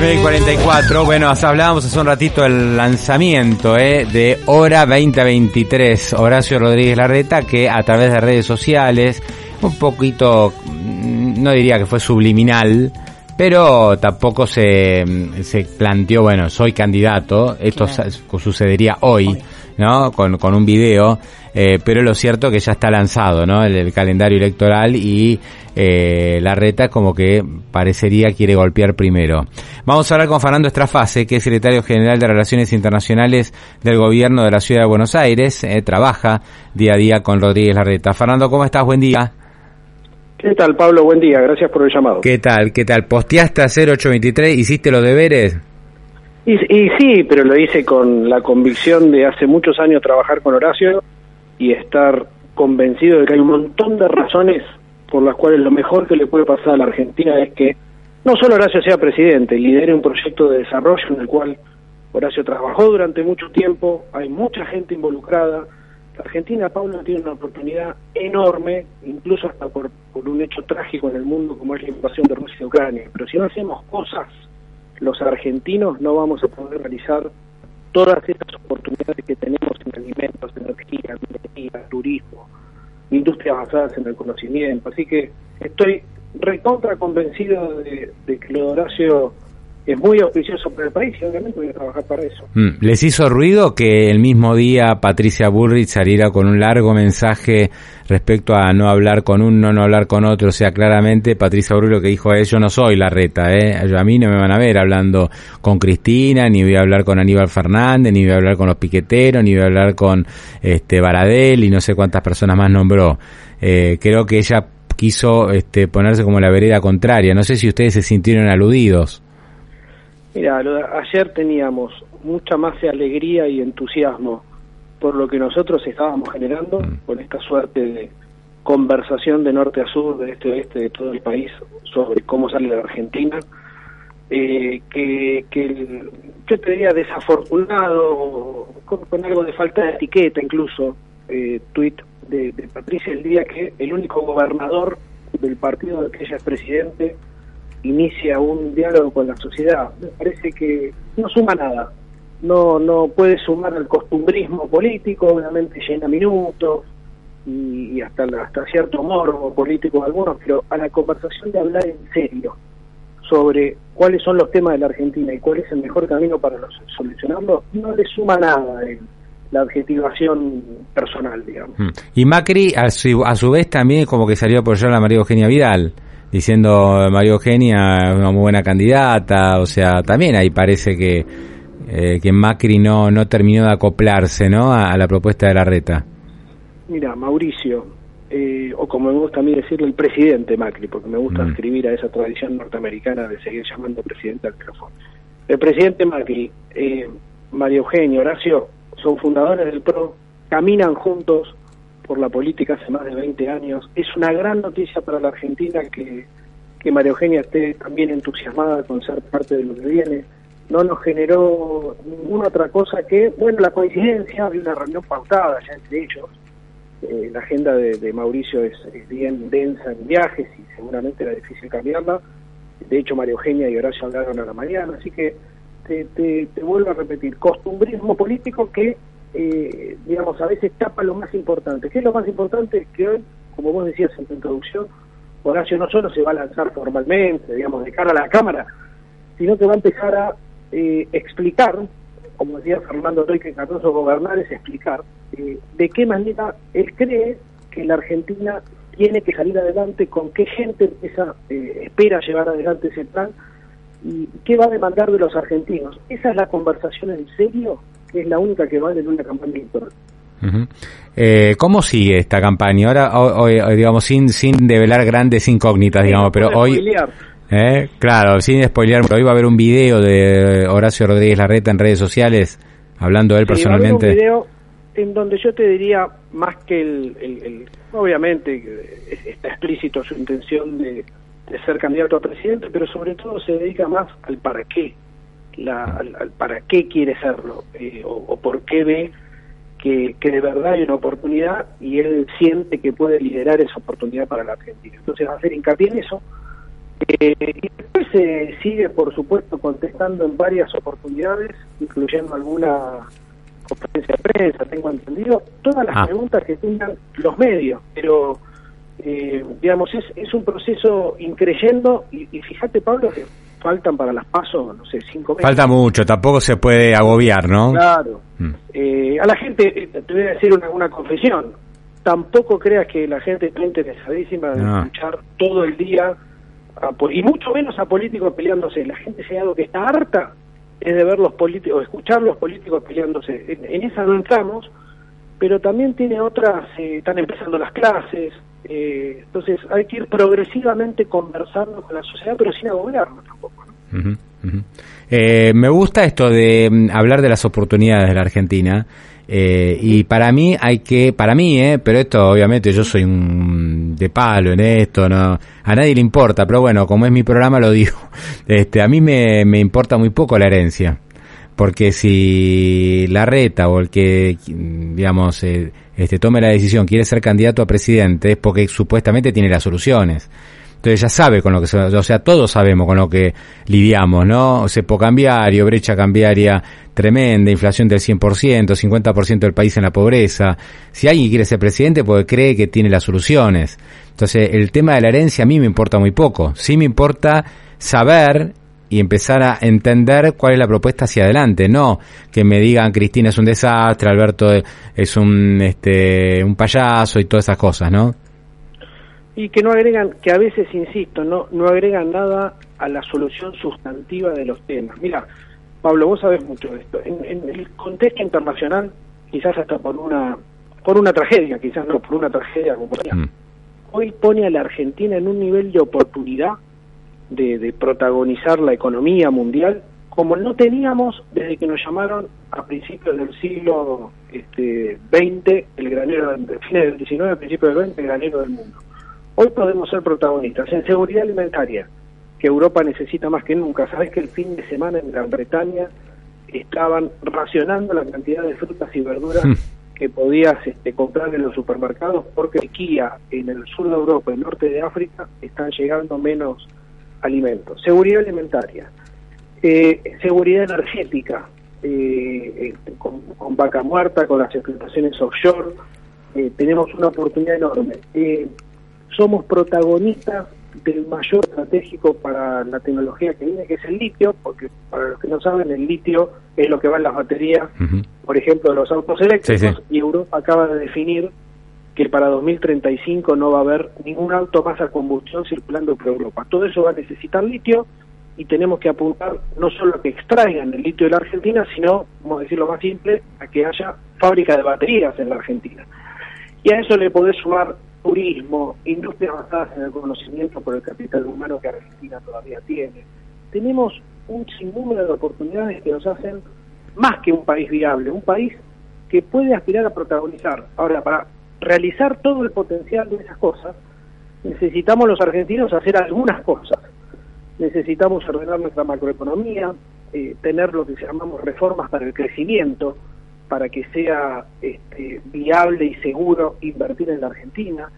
9.44, bueno, hablábamos hace un ratito del lanzamiento eh, de Hora 2023, Horacio Rodríguez Larreta, que a través de redes sociales, un poquito, mm, no diría que fue subliminal, pero tampoco se, se planteó, bueno, soy candidato, esto sucedería hoy, ¿no? Con, con un video, eh, pero lo cierto que ya está lanzado, ¿no? El, calendario electoral y eh, la reta como que parecería quiere golpear primero. Vamos a hablar con Fernando Estrafase, que es secretario general de Relaciones Internacionales del Gobierno de la Ciudad de Buenos Aires, eh, trabaja día a día con Rodríguez Larreta. Fernando, ¿cómo estás? Buen día. ¿Qué tal, Pablo? Buen día, gracias por el llamado. ¿Qué tal? ¿Qué tal? ¿Posteaste a 0823? ¿Hiciste los deberes? Y, sí, pero lo hice con la convicción de hace muchos años trabajar con Horacio y estar convencido de que hay un montón de razones por las cuales lo mejor que le puede pasar a la Argentina es que no solo Horacio sea presidente, lidere un proyecto de desarrollo en el cual Horacio trabajó durante mucho tiempo, hay mucha gente involucrada. Argentina, Pablo, tiene una oportunidad enorme, incluso hasta por, por un hecho trágico en el mundo como es la invasión de Rusia y Ucrania. Pero si no hacemos cosas los argentinos no vamos a poder realizar todas estas oportunidades que tenemos en alimentos, energía, turismo, industrias basadas en el conocimiento. Así que estoy recontra convencido de, de que lo de Horacio es muy auspicioso para el país y obviamente voy a trabajar para eso. Mm. ¿Les hizo ruido que el mismo día Patricia Burrich saliera con un largo mensaje respecto a no hablar con uno, no hablar con otro? O sea, claramente Patricia Burrich lo que dijo es, yo no soy la reta, ¿eh? a mí no me van a ver hablando con Cristina, ni voy a hablar con Aníbal Fernández, ni voy a hablar con los piqueteros, ni voy a hablar con este Baradel y no sé cuántas personas más nombró. Eh, creo que ella quiso este, ponerse como la vereda contraria. No sé si ustedes se sintieron aludidos. Mira, ayer teníamos mucha más alegría y entusiasmo por lo que nosotros estábamos generando mm. con esta suerte de conversación de norte a sur, de este a oeste de todo el país sobre cómo sale la Argentina, eh, que, que yo te diría desafortunado, con, algo de falta de etiqueta incluso, eh, tweet de, de Patricia el día que el único gobernador del partido del que ella es presidente inicia un diálogo con la sociedad. Me parece que no suma nada. No, no puede sumar al costumbrismo político, obviamente llena minutos y, hasta, hasta cierto morbo político de algunos, pero a la conversación de hablar en serio sobre cuáles son los temas de la Argentina y cuál es el mejor camino para los, solucionarlos, no le suma nada la adjetivación personal, digamos. Mm. Y Macri, a su, a su vez, también como que salió a apoyar a María Eugenia Vidal diciendo María Eugenia una muy buena candidata, o sea, también ahí parece que, eh, que Macri no, no terminó de acoplarse ¿no? A, la propuesta de la reta. Mira, Mauricio, eh, o como me gusta a mí decirlo, el presidente Macri, porque me gusta mm. escribir a esa tradición norteamericana de seguir llamando presidente al micrófono. El presidente Macri, eh, María Eugenia, Horacio, son fundadores del PRO, caminan juntos, por la política hace más de 20 años. Es una gran noticia para la Argentina que, que María Eugenia esté también entusiasmada con ser parte de lo que viene. No nos generó ninguna otra cosa que, bueno, la coincidencia de una reunión pautada ya entre ellos. Eh, la agenda de, Mauricio es, bien densa en viajes y seguramente era difícil cambiarla. De hecho, María Eugenia y Horacio hablaron a la mañana, así que te, te, te vuelvo a repetir, costumbrismo político que eh, digamos, a veces tapa lo más importante. ¿Qué es lo más importante? Que hoy, como vos decías en tu introducción, Horacio no solo se va a lanzar formalmente, digamos, de cara a la Cámara, sino que va a empezar a eh, explicar, como decía Fernando Roy, que Cardoso gobernar es explicar, eh, de qué manera él cree que la Argentina tiene que salir adelante, con qué gente esa, espera llevar adelante ese plan y qué va a demandar de los argentinos. Esa es la conversación en serio es la única que vale en una campaña electoral. eh, ¿Cómo sigue esta campaña? Ahora, hoy, digamos, sin sin develar grandes incógnitas, digamos, pero hoy... ¿Eh? Claro, sin spoilear, hoy va a haber un video de Horacio Rodríguez Larreta en redes sociales, hablando de él personalmente. Va un video en donde yo te diría, más que el, obviamente está explícito su intención de, ser candidato a presidente, pero sobre todo se dedica más al para qué, la, al, para qué quiere serlo, eh, o, por qué ve que, que de verdad hay una oportunidad y él siente que puede liderar esa oportunidad para la Argentina. Entonces va a hacer hincapié en eso eh, y después se sigue, por supuesto, contestando en varias oportunidades, incluyendo alguna conferencia de prensa, tengo entendido, todas las ah. preguntas que tengan los medios, pero eh, digamos, es, es un proceso increyendo y, fíjate, Pablo, que faltan para las pasos, no sé, cinco meses. Falta mucho, tampoco se puede agobiar, ¿no? Claro. Mm. Eh, a la gente, te voy a decir una, una confesión, tampoco creas que la gente está interesadísima de escuchar todo el día y mucho menos a políticos peleándose. La gente se ha dado que está harta es de ver los políticos, escuchar los políticos peleándose. En, esa no entramos, pero también tiene otras, eh, están empezando las clases, eh, entonces hay que ir progresivamente conversando con la sociedad, pero sin agobiarnos tampoco. Eh, me gusta esto de mm, hablar de las oportunidades de la Argentina. Eh, y para mí hay que, para mí, eh, pero esto obviamente yo soy un de palo en esto, no, a nadie le importa, pero bueno, como es mi programa lo digo, este, a mí me, me importa muy poco la herencia, porque si la reta o el que, digamos, eh, este, tome la decisión quiere ser candidato a presidente es porque supuestamente tiene las soluciones. Entonces ya sabe con lo que o sea, todos sabemos con lo que lidiamos, ¿no? Cepo cambiario, brecha cambiaria tremenda, inflación del 100%, 50% del país en la pobreza. Si alguien quiere ser presidente, porque cree que tiene las soluciones. Entonces, el tema de la herencia a mí me importa muy poco. Sí me importa saber y empezar a entender cuál es la propuesta hacia adelante, no que me digan Cristina es un desastre, Alberto es un este un payaso y todas esas cosas, ¿no? y que no agregan, que a veces, insisto, no, no agregan nada a la solución sustantiva de los temas. Mira, Pablo, vos sabés mucho de esto. En, el contexto internacional, quizás hasta por una por una tragedia, quizás no por una tragedia como mm. hoy pone a la Argentina en un nivel de oportunidad de, de protagonizar la economía mundial como no teníamos desde que nos llamaron a principios del siglo este, XX, el granero, fines del XIX, principios del XX, el granero del mundo. Hoy podemos ser protagonistas en seguridad alimentaria, que Europa necesita más que nunca. Sabes que el fin de semana en Gran Bretaña estaban racionando la cantidad de frutas y verduras hmm. que podías este, comprar en los supermercados porque Kia en el sur de Europa y norte de África están llegando menos alimentos. Seguridad alimentaria, eh, seguridad energética, eh, este, con, vaca muerta, con las explotaciones offshore, eh, tenemos una oportunidad enorme. Somos protagonistas del mayor estratégico para la tecnología que viene, que es el litio, porque para los que no saben, el litio es lo que va en las baterías, por ejemplo, de los autos eléctricos, y Europa acaba de definir que para 2035 no va a haber ningún auto más a combustión circulando por Europa. Todo eso va a necesitar litio y tenemos que apuntar no solo a que extraigan el litio de la Argentina, sino, como decirlo más simple, a que haya fábrica de baterías en la Argentina. Y a eso le podés sumar turismo, industrias basadas en el conocimiento por el capital humano que Argentina todavía tiene. Tenemos un sinnúmero de oportunidades que nos hacen más que un país viable, un país que puede aspirar a protagonizar. Ahora, para realizar todo el potencial de esas cosas, necesitamos los argentinos hacer algunas cosas. Necesitamos ordenar nuestra macroeconomía, eh, tener lo que llamamos reformas para el crecimiento, para que sea este, viable y seguro invertir en la Argentina.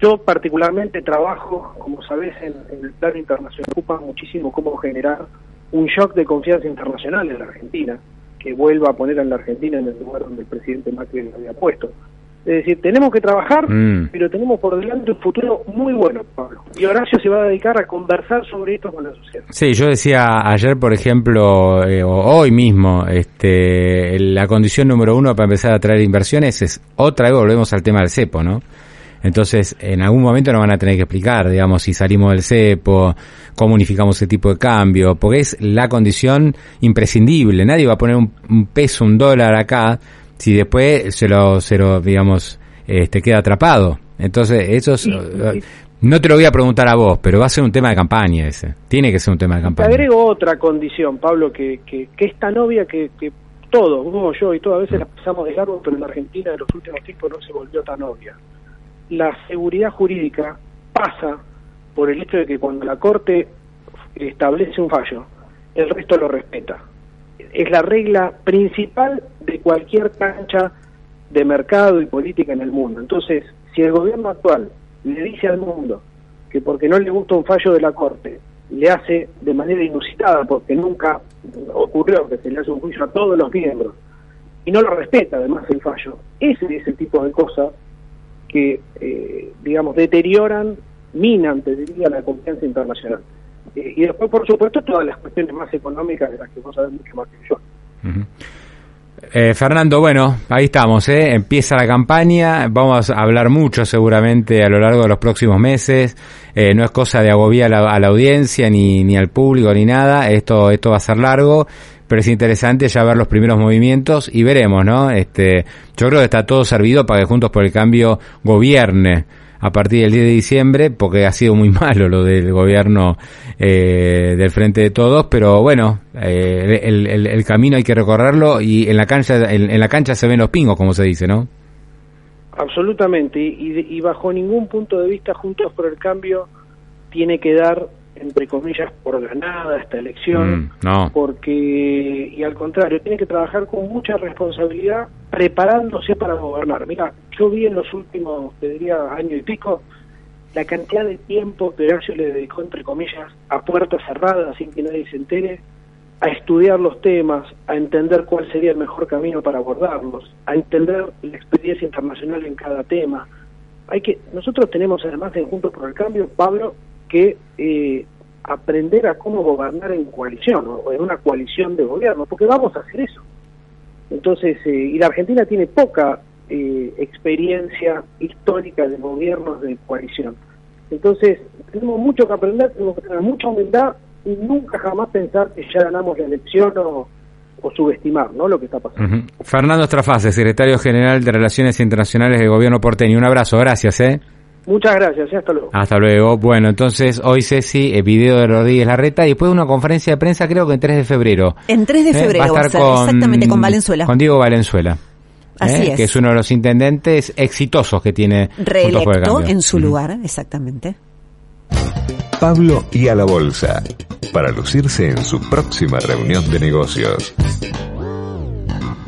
Yo particularmente trabajo, como sabes, en, el plano internacional, ocupa muchísimo cómo generar un shock de confianza internacional en la Argentina, que vuelva a poner a la Argentina en el lugar donde el presidente Macri lo había puesto. Es decir, tenemos que trabajar, mm. pero tenemos por delante un futuro muy bueno, Pablo. Y Horacio se va a dedicar a conversar sobre esto con la sociedad. Sí, yo decía ayer, por ejemplo, eh, o hoy mismo, este, la condición número uno para empezar a traer inversiones es otra vez volvemos al tema del cepo, ¿no? Entonces, en algún momento nos van a tener que explicar, digamos, si salimos del cepo, cómo unificamos ese tipo de cambio, porque es la condición imprescindible. Nadie va a poner un peso, un dólar acá si después se lo, se lo digamos, este, queda atrapado. Entonces, eso es, No te lo voy a preguntar a vos, pero va a ser un tema de campaña ese. Tiene que ser un tema de campaña. Te agrego otra condición, Pablo, que, que, que es tan obvia que, que todos, vos, yo y todas a veces la pasamos de largo, pero en la Argentina en los últimos tiempos no se volvió tan obvia. La seguridad jurídica pasa por el hecho de que cuando la Corte establece un fallo, el resto lo respeta. Es la regla principal de cualquier cancha de mercado y política en el mundo. Entonces, si el gobierno actual le dice al mundo que porque no le gusta un fallo de la Corte, le hace de manera inusitada, porque nunca ocurrió que se le hace un juicio a todos los miembros, y no lo respeta además el fallo, ese es el tipo de cosas que, eh, digamos, deterioran, minan, te diría, la confianza internacional. Eh, y después, por supuesto, todas las cuestiones más económicas de las que vos sabés mucho más que yo. Eh, Fernando, bueno, ahí estamos, ¿eh? empieza la campaña, vamos a hablar mucho seguramente a lo largo de los próximos meses, eh, no es cosa de agobiar a la, audiencia ni, ni al público ni nada, esto, esto va a ser largo, pero es interesante ya ver los primeros movimientos y veremos, ¿no? Este, yo creo que está todo servido para que Juntos por el Cambio gobierne a partir del 10 de diciembre, porque ha sido muy malo lo del gobierno eh, del Frente de Todos, pero bueno, eh, el, camino hay que recorrerlo y en la cancha en, en, la cancha se ven los pingos, como se dice, ¿no? Absolutamente, y, y bajo ningún punto de vista Juntos por el Cambio tiene que dar entre comillas, por ganada esta elección, mm, no. porque, y al contrario, tiene que trabajar con mucha responsabilidad preparándose para gobernar. Mira, yo vi en los últimos, te diría, año y pico, la cantidad de tiempo que Horacio le dedicó, entre comillas, a puertas cerradas, sin que nadie se entere, a estudiar los temas, a entender cuál sería el mejor camino para abordarlos, a entender la experiencia internacional en cada tema. Hay que, nosotros tenemos además en Juntos por el Cambio, Pablo, que eh, aprender a cómo gobernar en coalición o en una coalición de gobierno, porque vamos a hacer eso. Entonces, eh, y la Argentina tiene poca eh, experiencia histórica de gobiernos de coalición. Entonces, tenemos mucho que aprender, tenemos que tener mucha humildad y nunca jamás pensar que ya ganamos la elección o, subestimar ¿no? lo que está pasando. Fernando Estrafase, secretario general de Relaciones Internacionales del Gobierno porteño. Un abrazo, gracias. ¿eh? Muchas gracias, y hasta luego. Hasta luego. Bueno, entonces hoy Ceci, el video de Rodríguez Larreta y después una conferencia de prensa creo que en 3 de febrero. En 3 de febrero, ¿Eh? va a estar con, exactamente, con Valenzuela. Con Diego Valenzuela. Así ¿eh? es. Que es uno de los intendentes exitosos que tiene Reelecto en su uh -huh. lugar, exactamente. Pablo y a la bolsa, para lucirse en su próxima reunión de negocios.